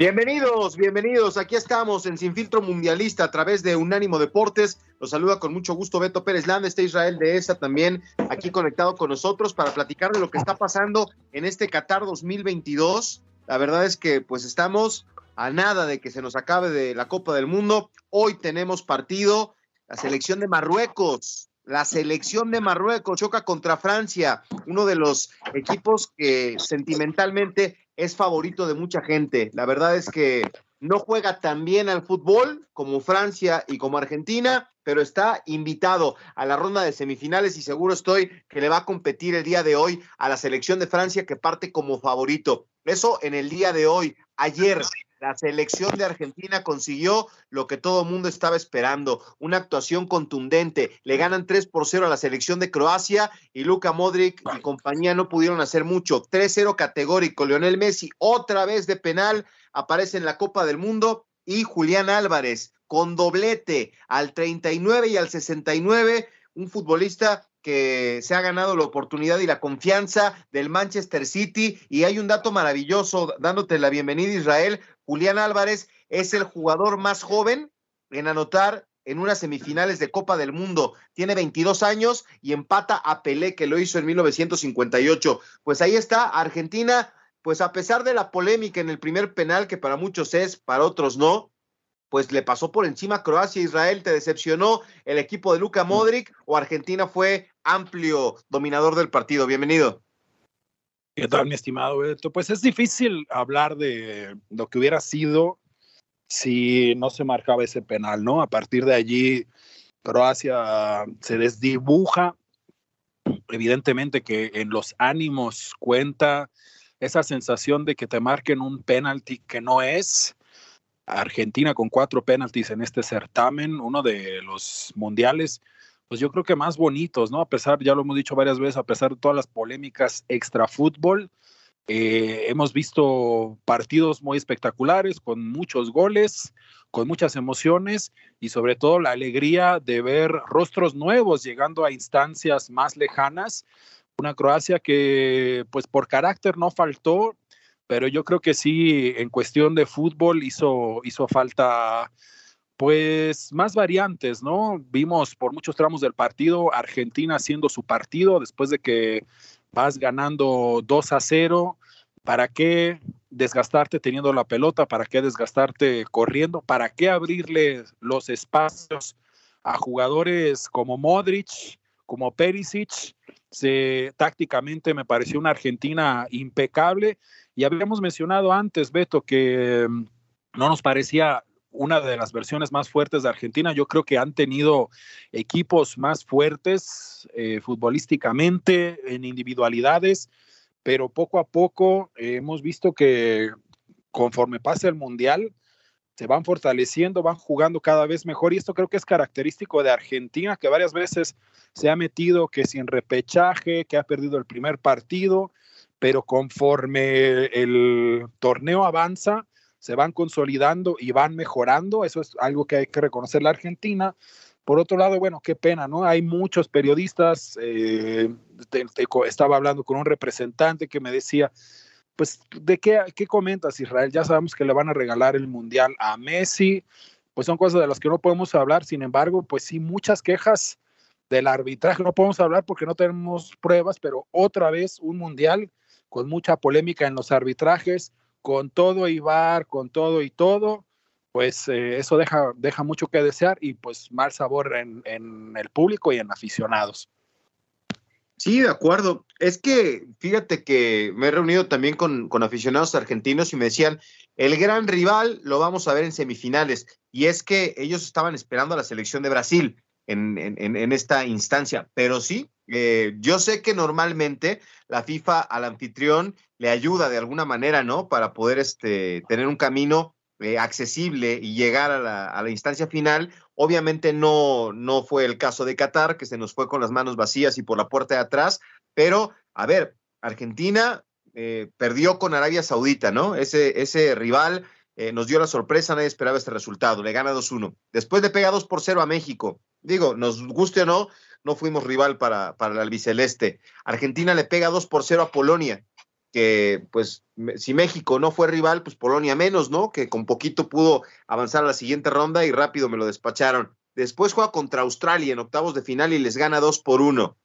Bienvenidos, bienvenidos. Aquí estamos en Sin Filtro Mundialista a través de Unánimo Deportes. Los saluda con mucho gusto Beto Pérez Landa, está Israel de esa también aquí conectado con nosotros para platicar de lo que está pasando en este Qatar 2022. La verdad es que pues estamos a nada de que se nos acabe de la Copa del Mundo. Hoy tenemos partido, la selección de Marruecos. La selección de Marruecos choca contra Francia, uno de los equipos que sentimentalmente es favorito de mucha gente. La verdad es que no juega tan bien al fútbol como Francia y como Argentina, pero está invitado a la ronda de semifinales y seguro estoy que le va a competir el día de hoy a la selección de Francia que parte como favorito. Eso en el día de hoy. Ayer la selección de Argentina consiguió lo que todo mundo estaba esperando, una actuación contundente. Le ganan 3 por 0 a la selección de Croacia y Luka Modric y compañía no pudieron hacer mucho. 3-0 categórico. Lionel Messi otra vez de penal aparece en la Copa del Mundo y Julián Álvarez con doblete al 39 y al 69, un futbolista que se ha ganado la oportunidad y la confianza del Manchester City. Y hay un dato maravilloso, dándote la bienvenida, Israel. Julián Álvarez es el jugador más joven en anotar en unas semifinales de Copa del Mundo. Tiene 22 años y empata a Pelé, que lo hizo en 1958. Pues ahí está, Argentina, pues a pesar de la polémica en el primer penal, que para muchos es, para otros no, pues le pasó por encima Croacia. Israel, ¿te decepcionó el equipo de Luka Modric o Argentina fue amplio dominador del partido? Bienvenido. ¿Qué tal, mi estimado Beto? Pues es difícil hablar de lo que hubiera sido si no se marcaba ese penal, ¿no? A partir de allí, Croacia se desdibuja. Evidentemente que en los ánimos cuenta esa sensación de que te marquen un penalti que no es Argentina con cuatro penaltis en este certamen, uno de los mundiales, pues yo creo que más bonitos, ¿no? A pesar, ya lo hemos dicho varias veces, a pesar de todas las polémicas extra fútbol, eh, hemos visto partidos muy espectaculares, con muchos goles, con muchas emociones y sobre todo la alegría de ver rostros nuevos llegando a instancias más lejanas. Una Croacia que, pues por carácter no faltó, pero yo creo que sí, en cuestión de fútbol hizo, hizo falta pues más variantes, ¿no? Vimos por muchos tramos del partido Argentina haciendo su partido después de que vas ganando 2 a 0. ¿Para qué desgastarte teniendo la pelota? ¿Para qué desgastarte corriendo? ¿Para qué abrirle los espacios a jugadores como Modric, como Perisic? Se, tácticamente me pareció una Argentina impecable y habíamos mencionado antes, Beto, que mm, no nos parecía una de las versiones más fuertes de Argentina. Yo creo que han tenido equipos más fuertes eh, futbolísticamente, en individualidades, pero poco a poco hemos visto que conforme pasa el Mundial, se van fortaleciendo, van jugando cada vez mejor y esto creo que es característico de Argentina, que varias veces se ha metido que sin repechaje, que ha perdido el primer partido pero conforme el torneo avanza, se van consolidando y van mejorando. Eso es algo que hay que reconocer la Argentina. Por otro lado, bueno, qué pena, ¿no? Hay muchos periodistas, eh, estaba hablando con un representante que me decía, pues, ¿de qué, qué comentas, Israel? Ya sabemos que le van a regalar el Mundial a Messi, pues son cosas de las que no podemos hablar, sin embargo, pues sí, muchas quejas del arbitraje, no podemos hablar porque no tenemos pruebas, pero otra vez un Mundial con mucha polémica en los arbitrajes, con todo y con todo y todo, pues eh, eso deja, deja mucho que desear y pues mal sabor en, en el público y en aficionados. Sí, de acuerdo. Es que fíjate que me he reunido también con, con, aficionados argentinos y me decían, el gran rival lo vamos a ver en semifinales. Y es que ellos estaban esperando a la selección de Brasil en, en esta instancia. Pero sí, eh, yo sé que normalmente la FIFA al anfitrión le ayuda de alguna manera, ¿no? Para poder este, tener un camino eh, accesible y llegar a la, a la, instancia final. Obviamente no, no fue el caso de Qatar, que se nos fue con las manos vacías y por la puerta de atrás, pero a ver, Argentina eh, perdió con Arabia Saudita, ¿no? Ese, ese rival eh, nos dio la sorpresa, nadie esperaba este resultado, le gana 2-1. Después le pega 2 por 0 a México. Digo, nos guste o no, no fuimos rival para, para el albiceleste. Argentina le pega 2 por 0 a Polonia que pues si México no fue rival, pues Polonia menos, ¿no? Que con poquito pudo avanzar a la siguiente ronda y rápido me lo despacharon. Después juega contra Australia en octavos de final y les gana dos por uno.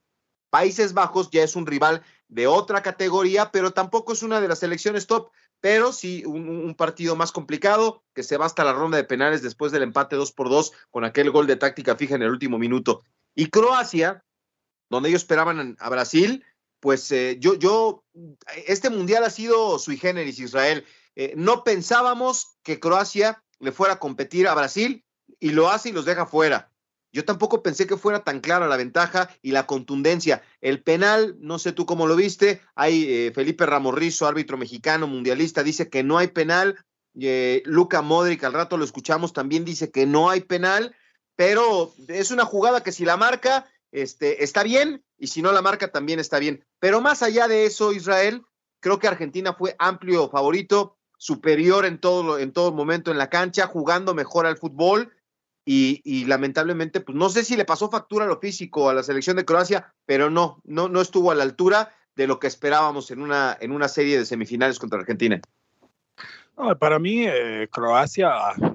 Países Bajos ya es un rival de otra categoría, pero tampoco es una de las selecciones top, pero sí un, un partido más complicado que se va hasta la ronda de penales después del empate dos por dos con aquel gol de táctica fija en el último minuto. Y Croacia, donde ellos esperaban a Brasil, pues eh, yo, yo, este mundial ha sido sui generis, Israel. Eh, no pensábamos que Croacia le fuera a competir a Brasil y lo hace y los deja fuera. Yo tampoco pensé que fuera tan clara la ventaja y la contundencia. El penal, no sé tú cómo lo viste, hay eh, Felipe Ramorrizo, árbitro mexicano, mundialista, dice que no hay penal. Eh, Luca Modric, al rato lo escuchamos, también dice que no hay penal, pero es una jugada que si la marca, este, está bien, y si no la marca también está bien. Pero más allá de eso, Israel, creo que Argentina fue amplio favorito, superior en todo, en todo momento en la cancha, jugando mejor al fútbol. Y, y, lamentablemente, pues no sé si le pasó factura a lo físico a la selección de Croacia, pero no, no, no estuvo a la altura de lo que esperábamos en una, en una serie de semifinales contra Argentina. Para mí, eh, Croacia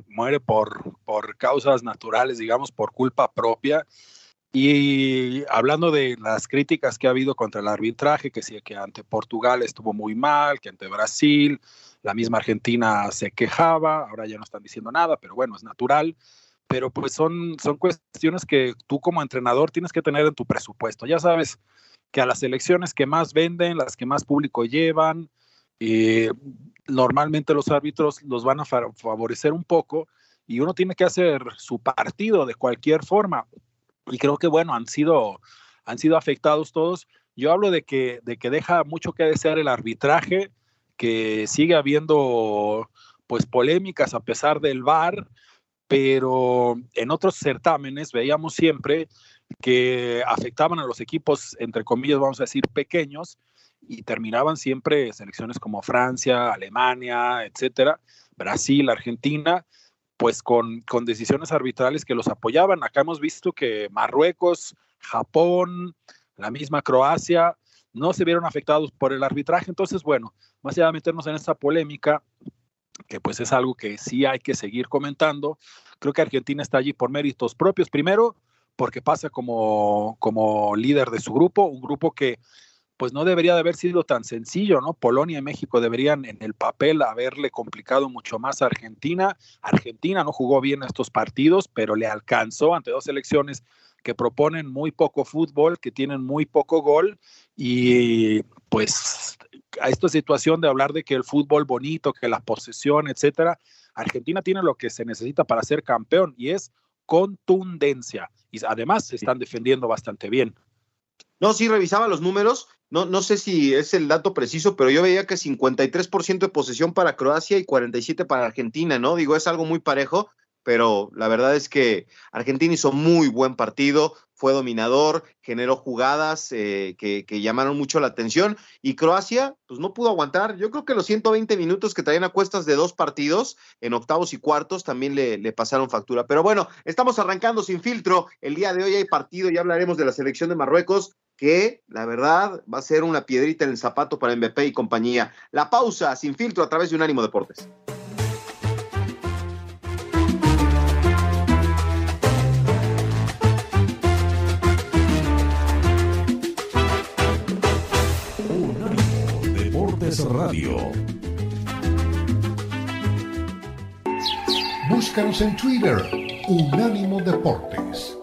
muere por, por causas naturales, digamos, por culpa propia. Y hablando de las críticas que ha habido contra el arbitraje, que sí, que ante Portugal estuvo muy mal, que ante Brasil, la misma Argentina se quejaba, ahora ya no están diciendo nada, pero bueno, es natural. Pero pues son, son cuestiones que tú como entrenador tienes que tener en tu presupuesto. Ya sabes que a las elecciones que más venden, las que más público llevan, eh, normalmente los árbitros los van a favorecer un poco y uno tiene que hacer su partido de cualquier forma y creo que, bueno, han sido, han sido afectados todos. Yo hablo de que, de que deja mucho que desear el arbitraje, que sigue habiendo pues polémicas a pesar del VAR, pero en otros certámenes veíamos siempre que afectaban a los equipos, entre comillas, vamos a decir, pequeños, y terminaban siempre selecciones como Francia, Alemania, etcétera, Brasil, Argentina, pues con, con, decisiones arbitrales que los apoyaban. Acá hemos visto que Marruecos, Japón, la misma Croacia, no se vieron afectados por el arbitraje. Entonces, bueno, más allá de meternos en esta polémica, que pues es algo que sí hay que seguir comentando, creo que Argentina está allí por méritos propios. Primero, porque pasa como, como líder de su grupo, un grupo que pues no debería de haber sido tan sencillo, ¿no? Polonia y México deberían en el papel haberle complicado mucho más a Argentina. Argentina no jugó bien estos partidos, pero le alcanzó ante dos selecciones que proponen muy poco fútbol, que tienen muy poco gol y pues a esta situación de hablar de que el fútbol bonito, que la posesión, etcétera, Argentina tiene lo que se necesita para ser campeón y es contundencia y además se están defendiendo bastante bien. No, sí, revisaba los números. No, no sé si es el dato preciso, pero yo veía que 53% de posesión para Croacia y 47% para Argentina, ¿no? Digo, es algo muy parejo, pero la verdad es que Argentina hizo muy buen partido, fue dominador, generó jugadas eh, que, llamaron mucho la atención y Croacia, pues no pudo aguantar. Yo creo que los 120 minutos que traían a cuestas de dos partidos en octavos y cuartos también le, pasaron factura. Pero bueno, estamos arrancando sin filtro. El día de hoy hay partido, ya hablaremos de la selección de Marruecos que la verdad va a ser una piedrita en el zapato para MVP y compañía. La pausa sin filtro a través de Unánimo Deportes. Radio. Búscanos en Twitter, Unánimo Deportes.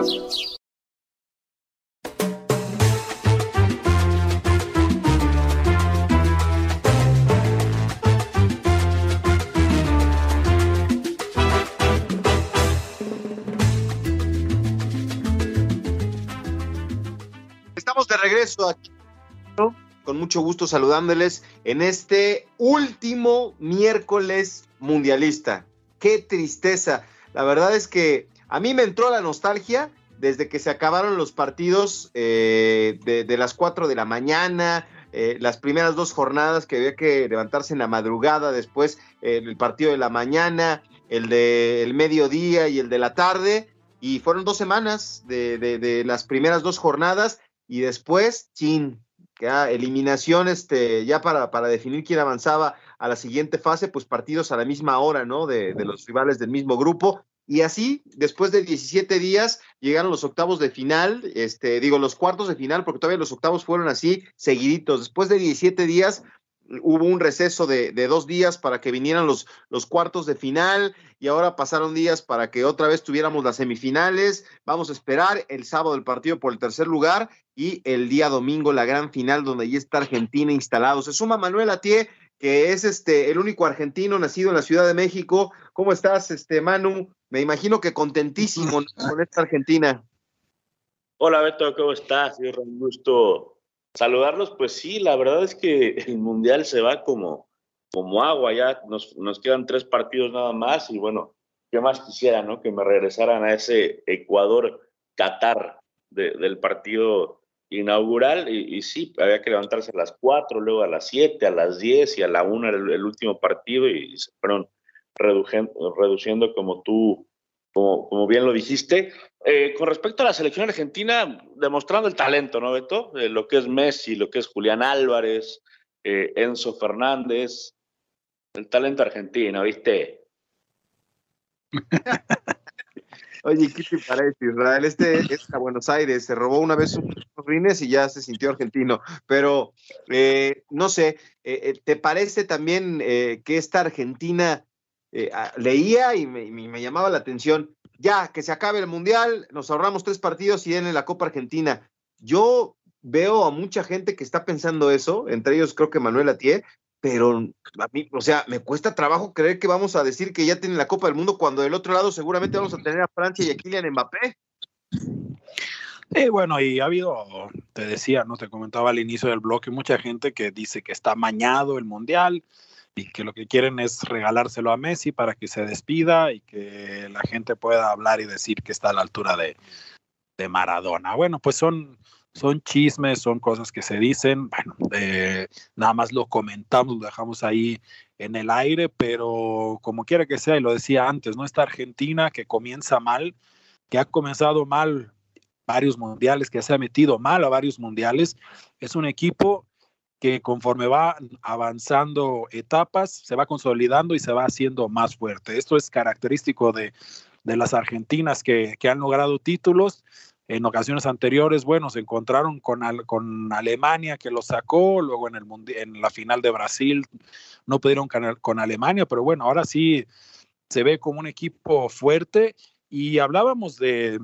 Estamos de regreso aquí con mucho gusto saludándoles en este último miércoles mundialista. Qué tristeza. La verdad es que a mí me entró la nostalgia desde que se acabaron los partidos eh, de, las 4 de la mañana, eh, las primeras dos jornadas que había que levantarse en la madrugada, después eh, el partido de la mañana, el del mediodía y el de la tarde. Y fueron dos semanas de, de las primeras dos jornadas y después, chin, ya eliminación este, ya para, para definir quién avanzaba a la siguiente fase, pues partidos a la misma hora, ¿no? De, de, los rivales del mismo grupo. Y así, después de 17 días, llegaron los octavos de final, este, digo, los cuartos de final, porque todavía los octavos fueron así, seguiditos. Después de 17 días, hubo un receso de, de, dos días para que vinieran los, los cuartos de final y ahora pasaron días para que otra vez tuviéramos las semifinales. Vamos a esperar el sábado el partido por el tercer lugar y el día domingo la gran final donde ya está Argentina instalado. Se suma Manuel Atié, que es este el único argentino nacido en la Ciudad de México. ¿Cómo estás, este Manu? Me imagino que contentísimo con esta Argentina. Hola Beto, ¿cómo estás? Es un gusto saludarlos. Pues sí, la verdad es que el Mundial se va como, como agua, ya nos, nos quedan tres partidos nada más y bueno, ¿qué más quisiera, no? Que me regresaran a ese Ecuador-Qatar de, del partido inaugural y, sí, había que levantarse a las 4, luego a las 7, a las 10 y a la 1 el, el último partido y se fueron reduciendo como tú, como, como bien lo dijiste. Eh, con respecto a la selección argentina, demostrando el talento, ¿no, Beto? Eh, lo que es Messi, lo que es Julián Álvarez, eh, Enzo Fernández, el talento argentino, ¿viste? Oye, ¿qué te parece, Israel? Este es a Buenos Aires, se robó una vez unos rines y ya se sintió argentino. Pero, no sé, ¿te parece también que esta Argentina leía y me, llamaba la atención? Ya, que se acabe el Mundial, nos ahorramos tres partidos y en la Copa Argentina. Yo veo a mucha gente que está pensando eso, entre ellos creo que Manuel Atié, pero a mí, o sea, me cuesta trabajo creer que vamos a decir que ya tienen la Copa del Mundo cuando del otro lado seguramente vamos a tener a Francia y a Kylian Mbappé. Sí, bueno, y ha habido, te decía, no te comentaba al inicio del bloque, mucha gente que dice que está mañado el Mundial y que lo que quieren es regalárselo a Messi para que se despida y que la gente pueda hablar y decir que está a la altura de, de Maradona. Bueno, pues son, son chismes, son cosas que se dicen, bueno, eh, nada más lo comentamos, lo dejamos ahí en el aire, pero como quiera que sea, y lo decía antes, ¿no? Esta Argentina que comienza mal, que ha comenzado mal varios mundiales, que se ha metido mal a varios mundiales, es un equipo que conforme va avanzando etapas, se va consolidando y se va haciendo más fuerte. Esto es característico de, de las argentinas que, que han logrado títulos en ocasiones anteriores, bueno, se encontraron con, con Alemania que lo sacó, luego en, el en la final de Brasil no pudieron ganar con Alemania, pero bueno, ahora sí se ve como un equipo fuerte y hablábamos de,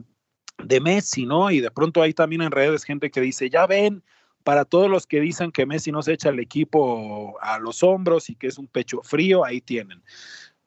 de Messi, ¿no? Y de pronto hay también en redes gente que dice, ya ven, para todos los que dicen que Messi no se echa el equipo a los hombros y que es un pecho frío, ahí tienen.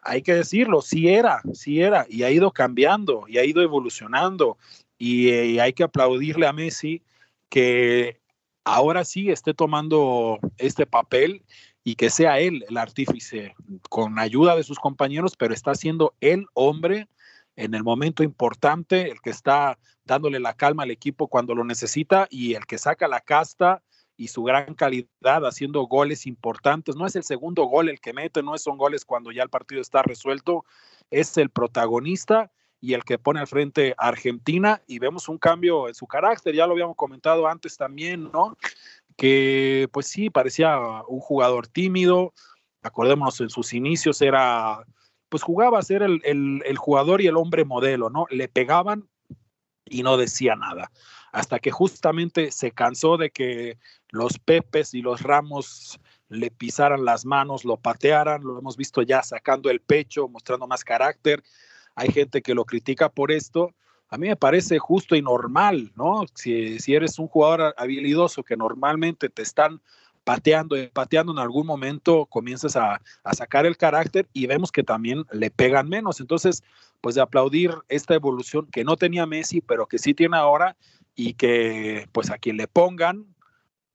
Hay que decirlo, sí era, sí era, y ha ido cambiando, y ha ido evolucionando, y, y hay que aplaudirle a Messi que ahora sí esté tomando este papel y que sea él el artífice con ayuda de sus compañeros, pero está siendo el hombre en el momento importante, el que está dándole la calma al equipo cuando lo necesita y el que saca la casta y su gran calidad haciendo goles importantes. No es el segundo gol el que mete, no son goles cuando ya el partido está resuelto, es el protagonista y el que pone al frente a Argentina y vemos un cambio en su carácter, ya lo habíamos comentado antes también, ¿no? Que pues sí, parecía un jugador tímido, acordémonos en sus inicios era, pues jugaba a ser el, el, el jugador y el hombre modelo, ¿no? Le pegaban y no decía nada, hasta que justamente se cansó de que los Pepes y los Ramos le pisaran las manos, lo patearan, lo hemos visto ya sacando el pecho, mostrando más carácter. Hay gente que lo critica por esto. A mí me parece justo y normal, ¿no? Si, si eres un jugador habilidoso que normalmente te están pateando, pateando en algún momento comienzas a, a, sacar el carácter y vemos que también le pegan menos. Entonces, pues de aplaudir esta evolución que no tenía Messi, pero que sí tiene ahora y que pues a quien le pongan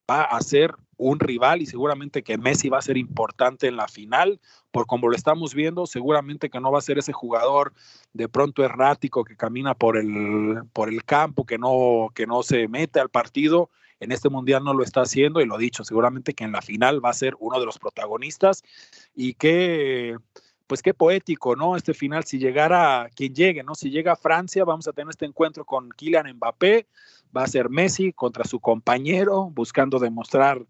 va a ser un rival y seguramente que Messi va a ser importante en la final, por como lo estamos viendo, seguramente que no va a ser ese jugador de pronto errático que camina por el, por el campo, que no, que no se mete al partido. En este mundial no lo está haciendo y lo dicho, seguramente que en la final va a ser uno de los protagonistas y que pues qué poético, ¿no? Este final, si llegara quien llegue, ¿no? Si llega a Francia, vamos a tener este encuentro con Kylian Mbappé, va a ser Messi contra su compañero, buscando demostrar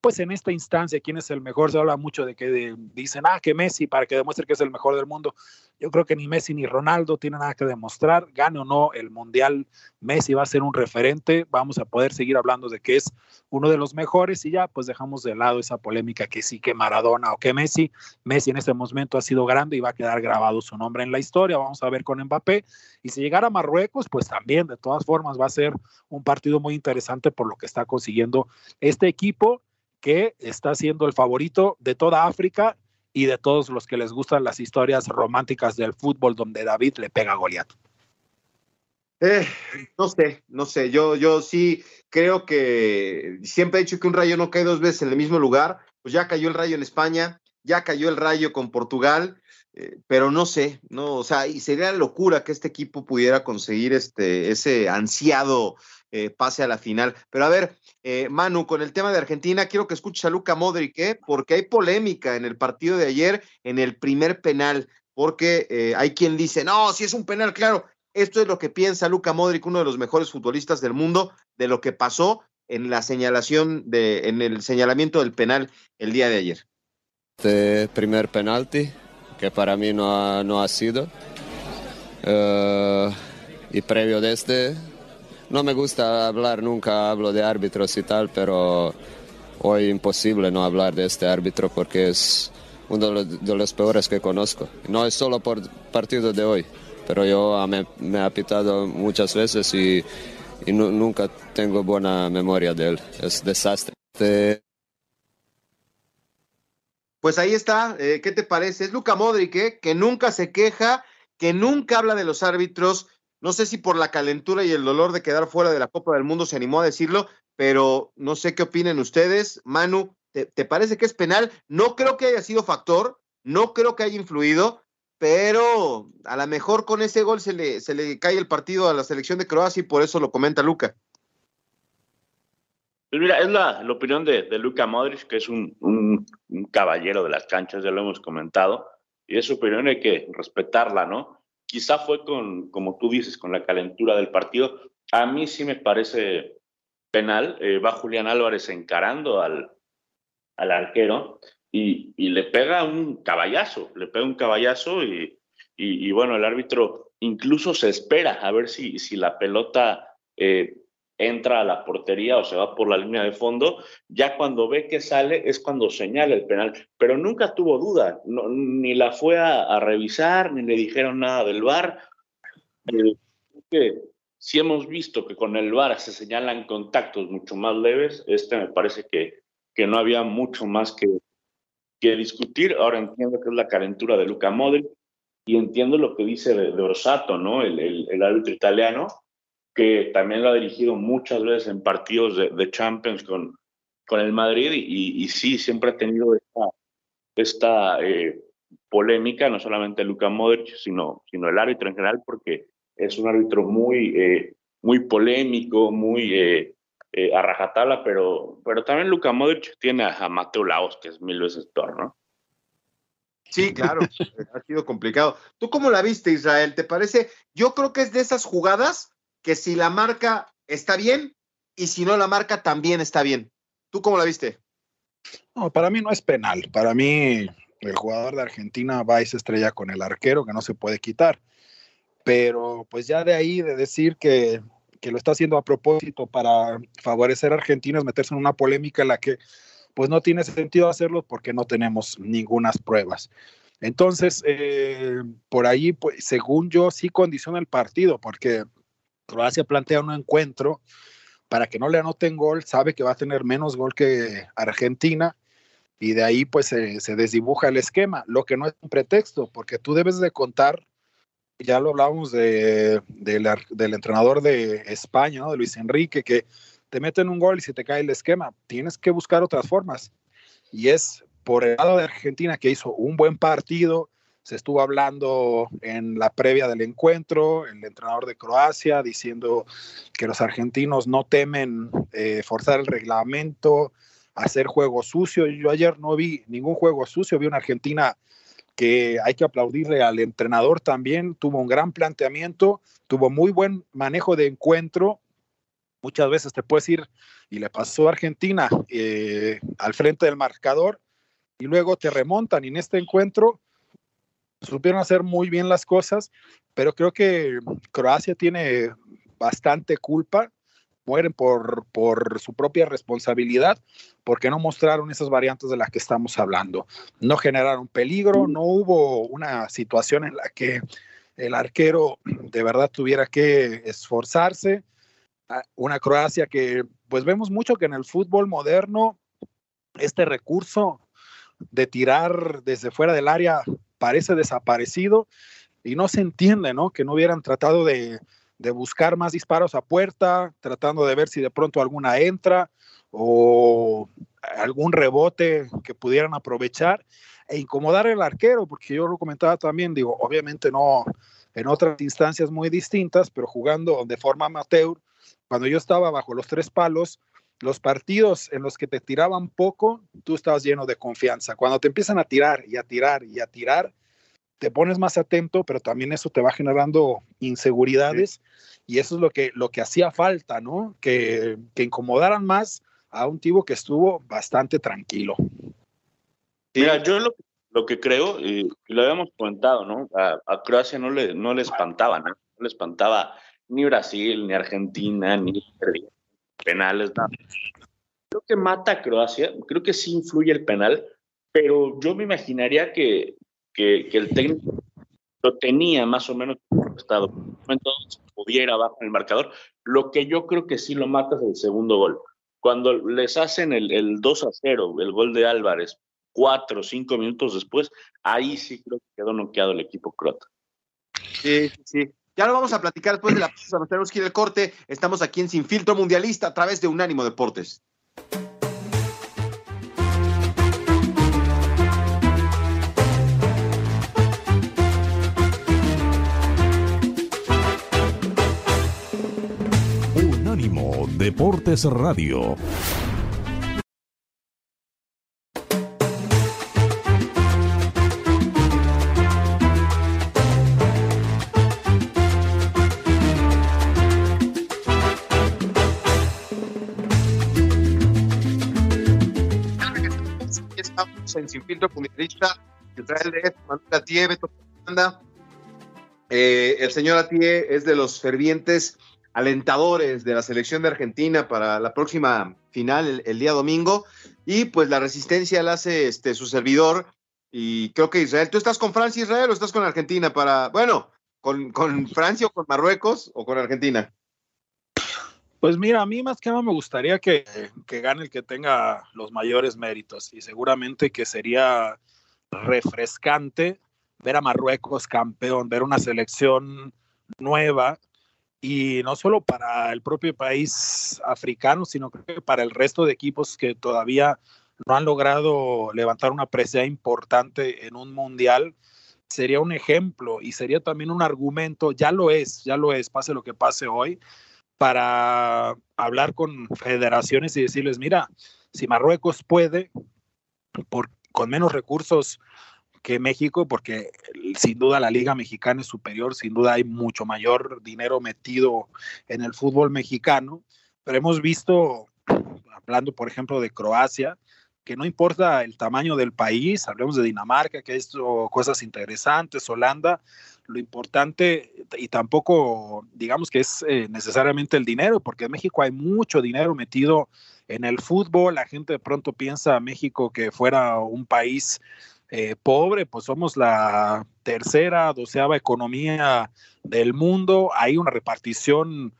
pues en esta instancia, ¿quién es el mejor? Se habla mucho de que dicen, ah, que Messi, para que demuestre que es el mejor del mundo. Yo creo que ni Messi ni Ronaldo tienen nada que demostrar. Gane o no el Mundial, Messi va a ser un referente. Vamos a poder seguir hablando de que es uno de los mejores y ya pues dejamos de lado esa polémica que sí que Maradona o que Messi. Messi en este momento ha sido grande y va a quedar grabado su nombre en la historia. Vamos a ver con Mbappé. Y si llegara a Marruecos, pues también de todas formas va a ser un partido muy interesante por lo que está consiguiendo este equipo que está siendo el favorito de toda África y de todos los que les gustan las historias románticas del fútbol donde David le pega a Goliat. Eh, no sé, no sé, yo, yo sí creo que siempre he dicho que un rayo no cae dos veces en el mismo lugar, pues ya cayó el rayo en España, ya cayó el rayo con Portugal, eh, pero no sé, no, o sea, y sería locura que este equipo pudiera conseguir este, ese ansiado eh, pase a la final. Pero a ver, eh, Manu, con el tema de Argentina, quiero que escuches a Luca Modric, ¿eh? porque hay polémica en el partido de ayer, en el primer penal, porque eh, hay quien dice, no, si es un penal, claro. Esto es lo que piensa Luca Modric, uno de los mejores futbolistas del mundo, de lo que pasó en la señalación de, en el señalamiento del penal el día de ayer. Este primer penalti, que para mí no ha, no ha sido. Uh, y previo de este, no me gusta hablar, nunca hablo de árbitros y tal, pero hoy imposible no hablar de este árbitro porque es uno de los, peores que conozco. No es solo por partido de hoy, pero yo me, me ha pitado muchas veces y, y nunca tengo buena memoria de él. Es desastre. Pues ahí está, eh, ¿qué te parece? Es Luca Modric, ¿eh? que nunca se queja, que nunca habla de los árbitros, no sé si por la calentura y el dolor de quedar fuera de la Copa del Mundo se animó a decirlo, pero no sé qué opinen ustedes. Manu, ¿te, parece que es penal? No creo que haya sido factor, no creo que haya influido, pero a lo mejor con ese gol se le, se le cae el partido a la selección de Croacia y por eso lo comenta Luca. Pues mira, es la, opinión de, Luca Modric, que es un, un, caballero de las canchas, ya lo hemos comentado, y es su opinión hay que respetarla, ¿no? Quizá fue con, como tú dices, con la calentura del partido. A mí sí me parece penal. Eh, va Julián Álvarez encarando al, al arquero y, y, le pega un caballazo, le pega un caballazo y, y, bueno, el árbitro incluso se espera a ver si, si la pelota eh, entra a la portería o se va por la línea de fondo, ya cuando ve que sale es cuando señala el penal, pero nunca tuvo duda, ni la fue a, revisar, ni le dijeron nada del VAR. Eh, si hemos visto que con el VAR se señalan contactos mucho más leves, este me parece que, que no había mucho más que, que discutir. Ahora entiendo que es la calentura de Luca Modric y entiendo lo que dice de, de Orsato, ¿no? el, el, el árbitro italiano, que también lo ha dirigido muchas veces en partidos de, Champions con, con el Madrid y, sí, siempre ha tenido esta, esta eh, polémica, no solamente Luka Modric, sino, sino el árbitro en general, porque es un árbitro muy, eh, muy polémico, muy eh, a rajatabla, pero, pero también Luka Modric tiene a, Mateo Laos, que es mil veces peor, ¿no? Sí, claro, ha sido complicado. ¿Tú cómo la viste, Israel? ¿Te parece? Yo creo que es de esas jugadas que si la marca está bien y si no la marca también está bien. ¿Tú cómo la viste? No, para mí no es penal. Para mí el jugador de Argentina va y se estrella con el arquero que no se puede quitar. Pero pues ya de ahí de decir que, que lo está haciendo a propósito para favorecer a Argentina meterse en una polémica en la que pues no tiene sentido hacerlo porque no tenemos ninguna pruebas. Entonces, eh, por ahí, pues, según yo, sí condiciona el partido, porque Croacia plantea un encuentro para que no le anoten gol, sabe que va a tener menos gol que Argentina, y de ahí pues se, desdibuja el esquema, lo que no es un pretexto, porque tú debes de contar, ya lo hablábamos de, del entrenador de España, ¿no? de Luis Enrique, que te meten un gol y se te cae el esquema, tienes que buscar otras formas. Y es por el lado de Argentina que hizo un buen partido, se estuvo hablando en la previa del encuentro, el entrenador de Croacia diciendo que los argentinos no temen eh, forzar el reglamento, hacer juego sucio. Yo ayer no vi ningún juego sucio, vi una Argentina que hay que aplaudirle al entrenador también, tuvo un gran planteamiento, tuvo muy buen manejo de encuentro. Muchas veces te puedes ir, y le pasó a Argentina eh, al frente del marcador, y luego te remontan. Y en este encuentro supieron hacer muy bien las cosas, pero creo que Croacia tiene bastante culpa mueren por, por su propia responsabilidad, porque no mostraron esas variantes de las que estamos hablando. No generaron peligro, no hubo una situación en la que el arquero de verdad tuviera que esforzarse. Ah, una Croacia que, pues vemos mucho que en el fútbol moderno, este recurso de tirar desde fuera del área parece desaparecido y no se entiende, ¿no? Que no hubieran tratado de, de buscar más disparos a puerta, tratando de ver si de pronto alguna entra o algún rebote que pudieran aprovechar e incomodar al arquero, porque yo lo comentaba también, digo, obviamente no en otras instancias muy distintas, pero jugando de forma amateur, cuando yo estaba bajo los tres palos, los partidos en los que te tiraban poco, tú estabas lleno de confianza. Cuando te empiezan a tirar y a tirar y a tirar, te pones más atento, pero también eso te va generando inseguridades y eso es lo que, lo que hacía falta, ¿no? Que, que incomodaran más a un tipo que estuvo bastante tranquilo. Mira, yo lo, lo que creo, y, lo habíamos comentado, ¿no? A, Croacia no le, no le espantaba, ¿no? No le espantaba ni Brasil, ni Argentina, ni penales, nada. Creo que mata a Croacia, creo que sí influye el penal, pero yo me imaginaría que, que, el técnico lo tenía más o menos estado. Entonces pudiera abajo en el marcador. Lo que yo creo que sí lo mata es el segundo gol. Cuando les hacen el, el 2 a 0, el gol de Álvarez, cuatro o cinco minutos después, ahí sí creo que quedó noqueado el equipo croata. Sí, sí. Ya lo vamos a platicar después de la tenemos que ir del corte. Estamos aquí en Sin Filtro Mundialista a través de Unánimo Deportes. Deportes Radio. Sin Filtro Israel de Manuel Atié, Beto eh, el señor Atié es de los fervientes alentadores de la selección de Argentina para la próxima final el, día domingo. Y pues la resistencia la hace este, su servidor. Y creo que Israel, ¿tú estás con Francia, Israel, o estás con Argentina para, bueno, con, con Francia o con Marruecos o con Argentina? Pues mira, a mí más que nada me gustaría que, que, gane el que tenga los mayores méritos y seguramente que sería refrescante ver a Marruecos campeón, ver una selección nueva y no solo para el propio país africano, sino que para el resto de equipos que todavía no han logrado levantar una presencia importante en un mundial, sería un ejemplo y sería también un argumento, ya lo es, ya lo es, pase lo que pase hoy, para hablar con federaciones y decirles, mira, si Marruecos puede, por, con menos recursos que México, porque sin duda la Liga Mexicana es superior, sin duda hay mucho mayor dinero metido en el fútbol mexicano, pero hemos visto, hablando por ejemplo de Croacia, que no importa el tamaño del país, hablemos de Dinamarca, que ha hecho cosas interesantes, Holanda, lo importante y tampoco digamos que es eh, necesariamente el dinero, porque en México hay mucho dinero metido en el fútbol. La gente de pronto piensa a México que fuera un país eh, pobre, pues somos la tercera, doceava economía del mundo. Hay una repartición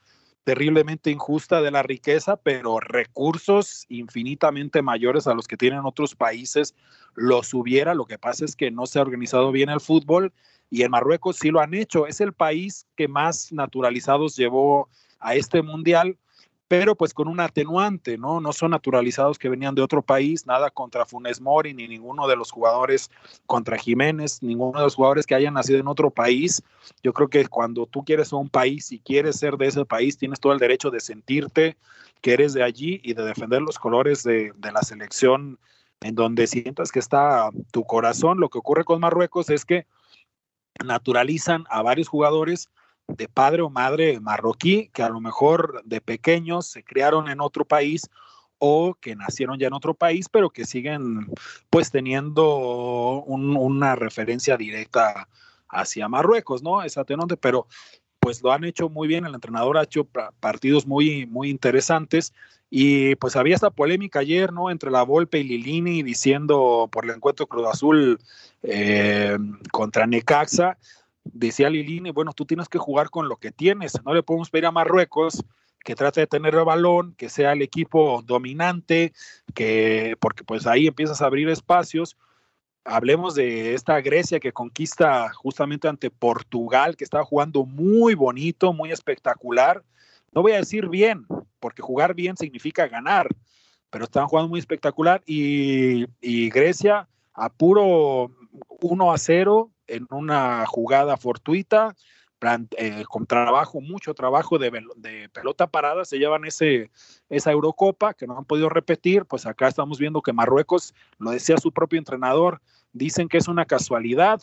terriblemente injusta de la riqueza, pero recursos infinitamente mayores a los que tienen otros países los hubiera. Lo que pasa es que no se ha organizado bien el fútbol y en Marruecos sí lo han hecho. Es el país que más naturalizados llevó a este mundial pero pues con un atenuante, ¿no? No son naturalizados que venían de otro país, nada contra Funes Mori, ni ninguno de los jugadores contra Jiménez, ninguno de los jugadores que hayan nacido en otro país. Yo creo que cuando tú quieres un país y quieres ser de ese país, tienes todo el derecho de sentirte que eres de allí y de defender los colores de, de la selección en donde sientas que está tu corazón. Lo que ocurre con Marruecos es que naturalizan a varios jugadores de padre o madre marroquí que a lo mejor de pequeños se criaron en otro país o que nacieron ya en otro país, pero que siguen pues teniendo una referencia directa hacia Marruecos, ¿no? Es pero pues lo han hecho muy bien, el entrenador ha hecho partidos muy, muy interesantes y pues había esta polémica ayer, ¿no? Entre la Volpe y Lilini diciendo por el encuentro Cruz Azul eh, contra Necaxa, decía Lilini, bueno, tú tienes que jugar con lo que tienes, no le podemos pedir a Marruecos que trate de tener el balón, que sea el equipo dominante, que porque pues ahí empiezas a abrir espacios. Hablemos de esta Grecia que conquista justamente ante Portugal, que estaba jugando muy bonito, muy espectacular. No voy a decir bien, porque jugar bien significa ganar, pero estaban jugando muy espectacular y, Grecia a puro 1 a 0 en una jugada fortuita, eh, con trabajo, mucho trabajo de, de, pelota parada, se llevan ese, esa Eurocopa que no han podido repetir, pues acá estamos viendo que Marruecos, lo decía su propio entrenador, dicen que es una casualidad,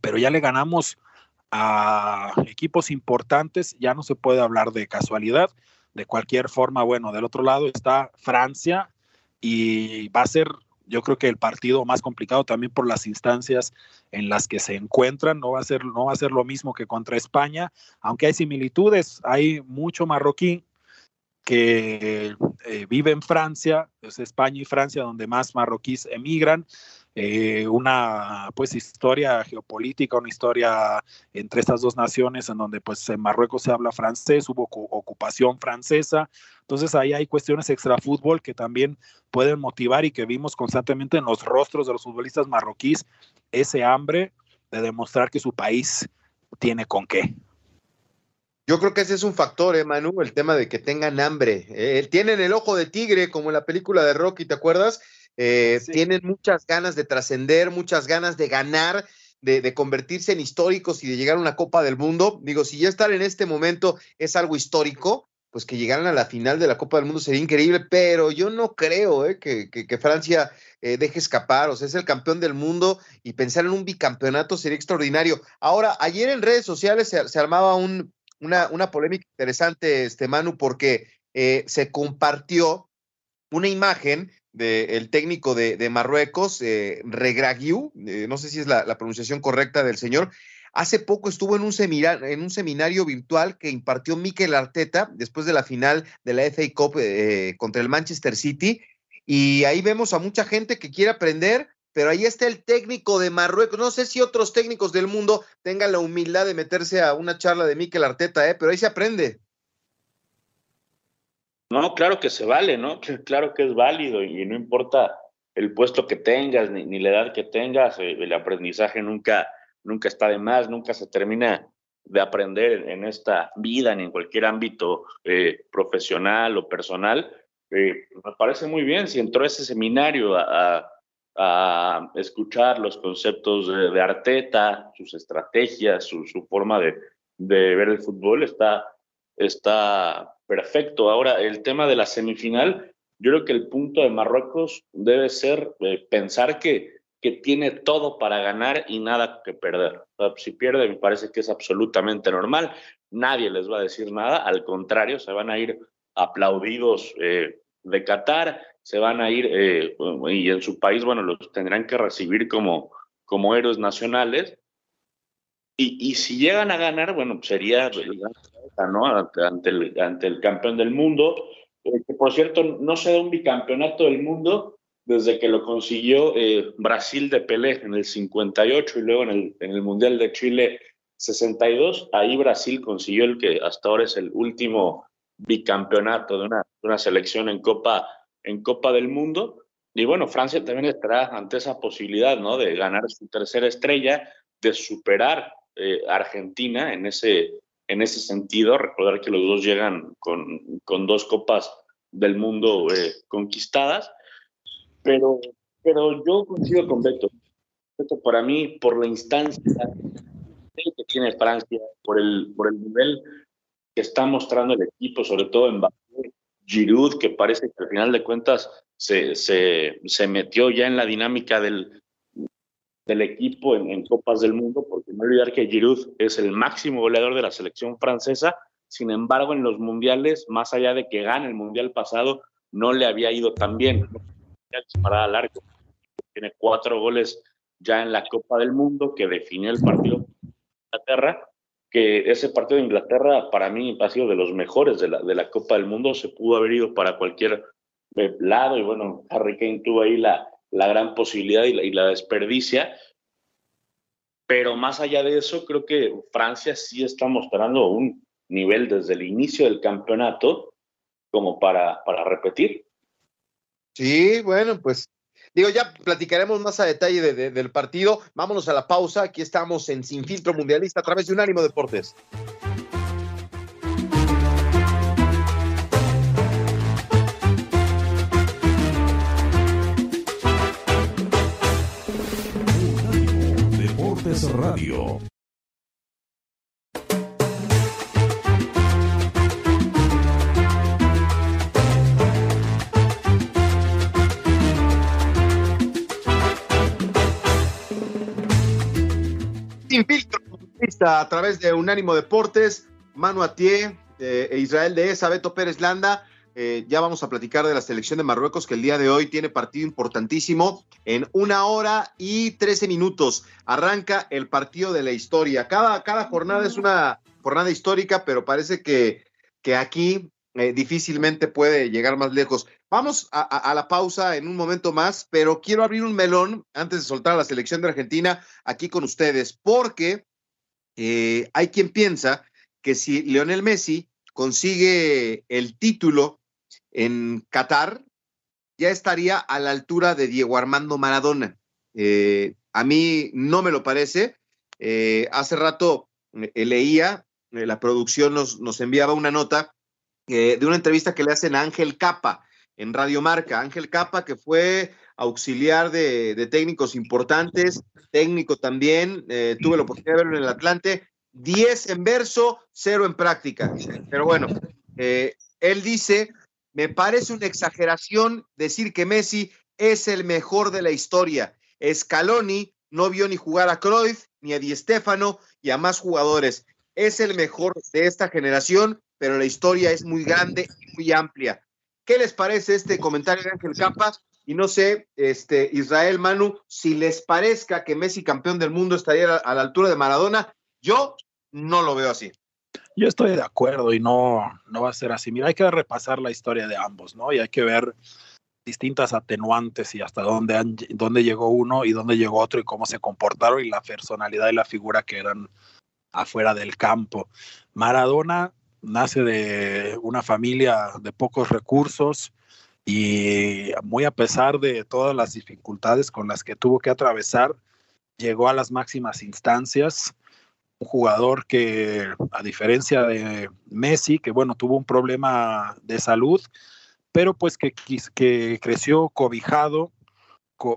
pero ya le ganamos a equipos importantes, ya no se puede hablar de casualidad. De cualquier forma, bueno, del otro lado está Francia y va a ser yo creo que el partido más complicado también por las instancias en las que se encuentran no va a ser no va a ser lo mismo que contra España, aunque hay similitudes, hay mucho marroquí que eh, vive en Francia, es España y Francia donde más marroquíes emigran, eh, una pues historia geopolítica, una historia entre estas dos naciones en donde pues en Marruecos se habla francés, hubo ocupación francesa, entonces ahí hay cuestiones extra fútbol que también pueden motivar y que vimos constantemente en los rostros de los futbolistas marroquíes ese hambre de demostrar que su país tiene con qué. Yo creo que ese es un factor, ¿eh, Manu? El tema de que tengan hambre. Eh, tienen el ojo de tigre, como en la película de Rocky, ¿te acuerdas? Eh, tienen muchas ganas de trascender, muchas ganas de ganar, de, convertirse en históricos y de llegar a una Copa del Mundo. Digo, si ya estar en este momento es algo histórico, pues que llegaran a la final de la Copa del Mundo sería increíble, pero yo no creo eh, que, Francia eh, deje escapar, o sea, es el campeón del mundo y pensar en un bicampeonato sería extraordinario. Ahora, ayer en redes sociales se, armaba un, una, una, polémica interesante, este Manu, porque se compartió una imagen del técnico de, Marruecos, eh, Regragiu, eh, no sé si es la, pronunciación correcta del señor, hace poco estuvo en un, en un seminario virtual que impartió Mikel Arteta después de la final de la FA Cup eh, contra el Manchester City, y ahí vemos a mucha gente que quiere aprender, pero ahí está el técnico de Marruecos. No sé si otros técnicos del mundo tengan la humildad de meterse a una charla de Mikel Arteta, ¿eh? pero ahí se aprende. No, claro que se vale, ¿no? Claro que es válido y no importa el puesto que tengas ni, la edad que tengas, eh, el aprendizaje nunca, nunca está de más, nunca se termina de aprender en esta vida ni en cualquier ámbito eh, profesional o personal. Eh, me parece muy bien si entró a ese seminario a, escuchar los conceptos de, Arteta, sus estrategias, su, forma de, de, ver el fútbol, está, está Perfecto. Ahora, el tema de la semifinal, yo creo que el punto de Marruecos debe ser eh, pensar que, que tiene todo para ganar y nada que perder. si pierde, me parece que es absolutamente normal. Nadie les va a decir nada. Al contrario, se van a ir aplaudidos eh, de Qatar, se van a ir eh, y en su país, bueno, los tendrán que recibir como, como héroes nacionales. Y, y si llegan a ganar, bueno, sería ¿no? ante, el, ante el campeón del mundo. eh, que por cierto no se da un bicampeonato del mundo desde que lo consiguió eh, Brasil de Pelé en el 58 y luego en el, en el Mundial de Chile 62. Ahí Brasil consiguió el que hasta ahora es el último bicampeonato de una, de una selección en Copa, en Copa del Mundo. Y bueno, Francia también estará ante esa posibilidad, ¿no? De ganar su tercera estrella, de superar eh, Argentina en ese, en ese sentido. Recordar que los dos llegan con, con dos copas del mundo eh, conquistadas. Pero, pero yo coincido con Beto. Beto, para mí, por la instancia que tiene Francia, por el, por el nivel que está mostrando el equipo, sobre todo en Giroud, que parece que al final de cuentas se, se, se metió ya en la dinámica del, del equipo en, Copas del Mundo, porque no olvidar que Giroud es el máximo goleador de la selección francesa, sin embargo en los mundiales, más allá de que gane el mundial pasado, no le había ido tan bien. Tiene cuatro goles ya en la Copa del Mundo que definió el partido de Inglaterra, que ese partido de Inglaterra para mí ha sido de los mejores de la, de la Copa del Mundo, se pudo haber ido para cualquier lado y bueno, Harry Kane tuvo ahí la, la gran posibilidad y la, desperdicia. Pero más allá de eso, creo que Francia sí está mostrando un nivel desde el inicio del campeonato como para, para repetir. Sí, bueno, pues digo, ya platicaremos más a detalle del partido. Vámonos a la pausa. Aquí estamos en Sin Filtro Mundialista a través de Unánimo Deportes. Radio. Sin filtro, a través de Unánimo Deportes, Manu Atié, eh, e Israel de Esa, Beto Pérez Landa. Eh, ya vamos a platicar de la selección de Marruecos que el día de hoy tiene partido importantísimo. En una hora y trece minutos arranca el partido de la historia. Cada, cada jornada es una jornada histórica, pero parece que, que aquí eh, difícilmente puede llegar más lejos. Vamos a, la pausa en un momento más, pero quiero abrir un melón antes de soltar a la selección de Argentina aquí con ustedes, porque eh, hay quien piensa que si Leonel Messi consigue el título en Qatar, ya estaría a la altura de Diego Armando Maradona. Eh, a mí no me lo parece. Eh, hace rato eh, leía, la producción nos, nos, enviaba una nota de una entrevista que le hacen a Ángel Capa en Radio Marca. Ángel Capa, que fue auxiliar de, técnicos importantes, técnico también, tuve la oportunidad de verlo en el Atlante, 10 en verso, 0 en práctica. Pero bueno, él dice me parece una exageración decir que Messi es el mejor de la historia. Scaloni no vio ni jugar a Cruyff, ni a Di Stefano y a más jugadores. Es el mejor de esta generación, pero la historia es muy grande y muy amplia. ¿Qué les parece este comentario de Ángel Capas? Y no sé, este, Israel Manu, si les parezca que Messi campeón del mundo estaría a la altura de Maradona, yo no lo veo así. Yo estoy de acuerdo y no, no va a ser así. Mira, hay que repasar la historia de ambos, ¿no? Y hay que ver distintas atenuantes y hasta dónde, dónde llegó uno y dónde llegó otro y cómo se comportaron y la personalidad y la figura que eran afuera del campo. Maradona nace de una familia de pocos recursos y muy a pesar de todas las dificultades con las que tuvo que atravesar, llegó a las máximas instancias un jugador que, a diferencia de Messi, que bueno, tuvo un problema de salud, pero pues que, creció cobijado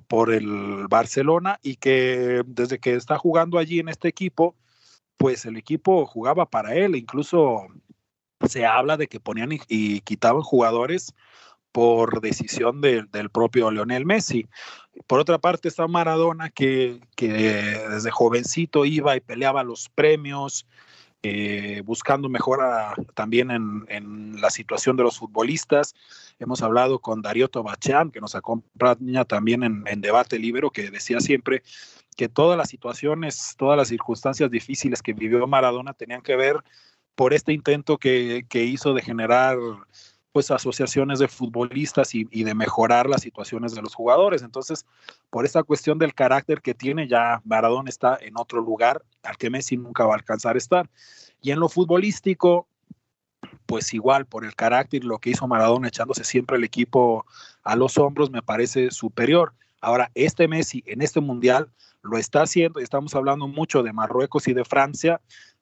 por el Barcelona y que desde que está jugando allí en este equipo, pues el equipo jugaba para él, incluso se habla de que ponían y quitaban jugadores por decisión del propio Leonel Messi. Por otra parte está Maradona, que, desde jovencito iba y peleaba los premios, eh, buscando mejora también en, la situación de los futbolistas. Hemos hablado con Darío Tobachán, que nos acompaña también en, Debate Libero, que decía siempre que todas las situaciones, todas las circunstancias difíciles que vivió Maradona tenían que ver por este intento que hizo de generar pues asociaciones de futbolistas y, de mejorar las situaciones de los jugadores. Entonces, por esta cuestión del carácter que tiene, ya Maradona está en otro lugar al que Messi nunca va a alcanzar a estar. Y en lo futbolístico, pues igual por el carácter, lo que hizo Maradona echándose siempre el equipo a los hombros, me parece superior. Ahora, este Messi en este mundial lo está haciendo, estamos hablando mucho de Marruecos y de Francia,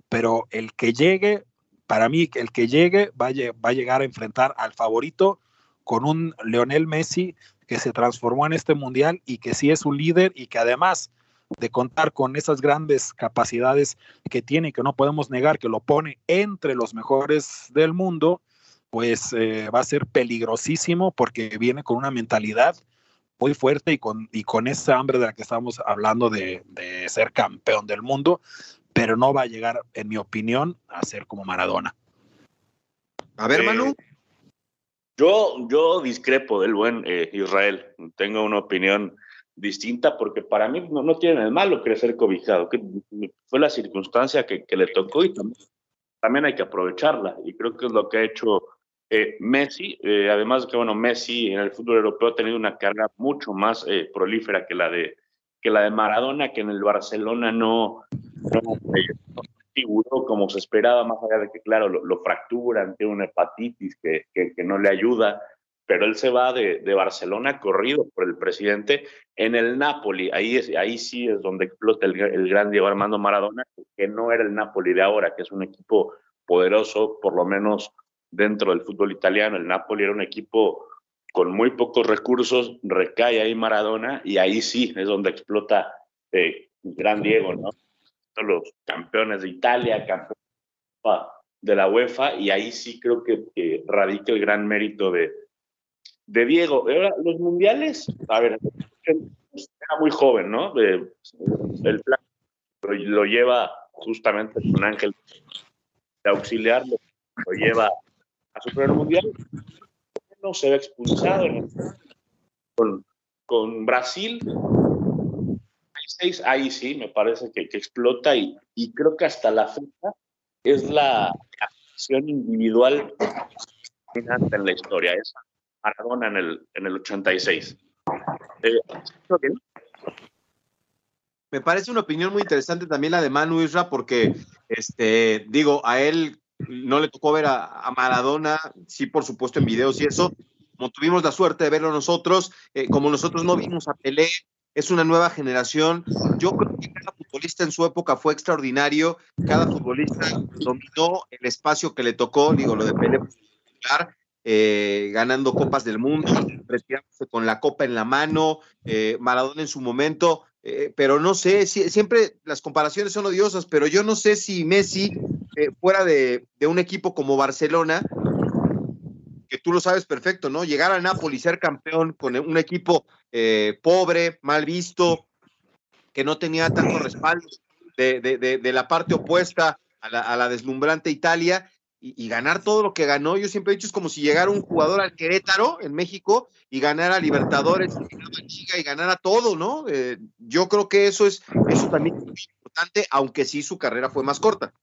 pero el que llegue para mí, el que llegue va a, llegar a enfrentar al favorito con un Leonel Messi que se transformó en este mundial y que sí es un líder y que además de contar con esas grandes capacidades que tiene que no podemos negar que lo pone entre los mejores del mundo, pues eh, va a ser peligrosísimo porque viene con una mentalidad muy fuerte y con, esa hambre de la que estamos hablando de ser campeón del mundo pero no va a llegar, en mi opinión, a ser como Maradona. A ver, Manu. Eh, yo, yo discrepo del buen eh, Israel. Tengo una opinión distinta porque para mí no, no tiene nada malo crecer cobijado, que fue la circunstancia que, que le tocó y también, también, hay que aprovecharla. Y creo que es lo que ha hecho eh, Messi. además que, bueno, Messi en el fútbol europeo ha tenido una carga mucho más prolífera que la de que la de Maradona, que en el Barcelona no, no, figuró como se esperaba, más allá de que, claro, lo, lo fracturan, tiene una hepatitis que, que, no le ayuda, pero él se va de, de, Barcelona corrido por el presidente en el Napoli. Ahí, es, ahí sí es donde explota el, el, gran Diego Armando Maradona, que no era el Napoli de ahora, que es un equipo poderoso, por lo menos dentro del fútbol italiano. El Napoli era un equipo con muy pocos recursos, recae ahí Maradona y ahí sí es donde explota eh, gran Diego, ¿no? los campeones de Italia, campeones de la UEFA, y ahí sí creo que, radica el gran mérito de, de Diego. los mundiales, a ver, era muy joven, ¿no? el plan lo, lleva justamente con Ángel de auxiliar, lo, lleva a su primer mundial. No se ve expulsado con, con Brasil ahí sí, me parece que, explota y, y, creo que hasta la fecha es la acción individual en la historia, es Maradona en el, en el 86. Eh, me parece una opinión muy interesante también la de Manu Isra, porque, este, digo, a él no le tocó ver a, Maradona, sí, por supuesto, en videos y eso, como tuvimos la suerte de verlo nosotros, eh, como nosotros no vimos a Pelé, es una nueva generación. Yo creo que cada futbolista en su época fue extraordinario, cada futbolista dominó el espacio que le tocó, digo, lo de Pelé, eh, ganando copas del mundo, retirándose con la copa en la mano, eh, Maradona en su momento, eh, pero no sé, siempre las comparaciones son odiosas, pero yo no sé si Messi, fuera de, de, un equipo como Barcelona, que tú lo sabes perfecto, ¿no? Llegar a Nápoles y ser campeón con un equipo eh, pobre, mal visto, que no tenía tanto respaldo de, de, de, la parte opuesta a la, a la deslumbrante Italia y, ganar todo lo que ganó. Yo siempre he dicho, es como si llegara un jugador al Querétaro en México y ganara Libertadores y ganara todo, ¿no? Eh, yo creo que eso es, eso también es muy importante, aunque sí su carrera fue más corta.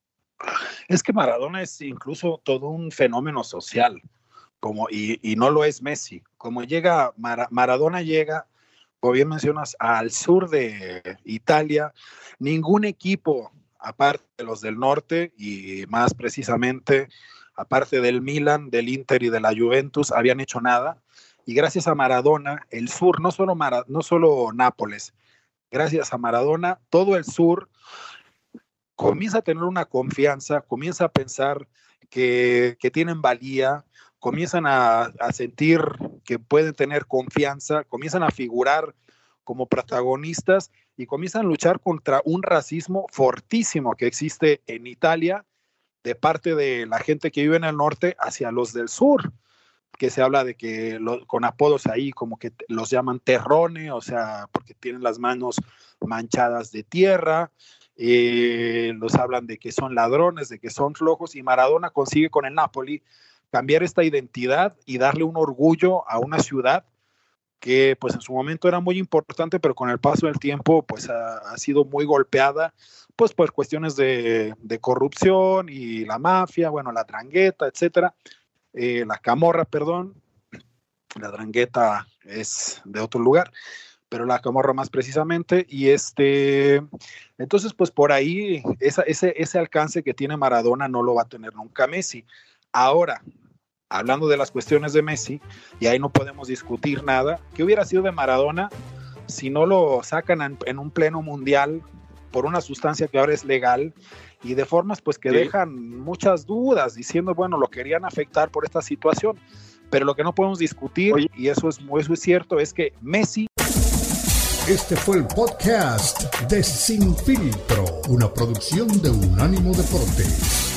Es que Maradona es incluso todo un fenómeno social como, y, no lo es Messi. Como llega, Maradona llega, como bien mencionas, al sur de Italia, ningún equipo, aparte de los del norte y más precisamente, aparte del Milan, del Inter y de la Juventus, habían hecho nada. Y gracias a Maradona, el sur, no solo, no solo Nápoles, gracias a Maradona, todo el sur comienza a tener una confianza, comienza a pensar que, que tienen valía, comienzan a, sentir que pueden tener confianza, comienzan a figurar como protagonistas y comienzan a luchar contra un racismo fortísimo que existe en Italia de parte de la gente que vive en el norte hacia los del sur, que se habla de que con apodos ahí como que los llaman terrone, o sea, porque tienen las manos manchadas de tierra, eh, los hablan de que son ladrones, de que son flojos, y Maradona consigue con el Napoli cambiar esta identidad y darle un orgullo a una ciudad que pues en su momento era muy importante, pero con el paso del tiempo pues ha, sido muy golpeada pues por cuestiones de, de, corrupción y la mafia, bueno, la trangueta, etcétera. eh, la camorra, perdón, la drangueta es de otro lugar, pero la camorra más precisamente, y este, entonces pues por ahí esa, ese, ese alcance que tiene Maradona no lo va a tener nunca Messi. Ahora, hablando de las cuestiones de Messi, y ahí no podemos discutir nada, ¿qué hubiera sido de Maradona si no lo sacan en, un pleno mundial por una sustancia que ahora es legal y de formas pues que dejan muchas dudas diciendo, bueno, lo querían afectar por esta situación, pero lo que no podemos discutir, y eso es, eso es cierto, es que Messi... Este fue el podcast de Sin Filtro, una producción de Unánimo Deportes.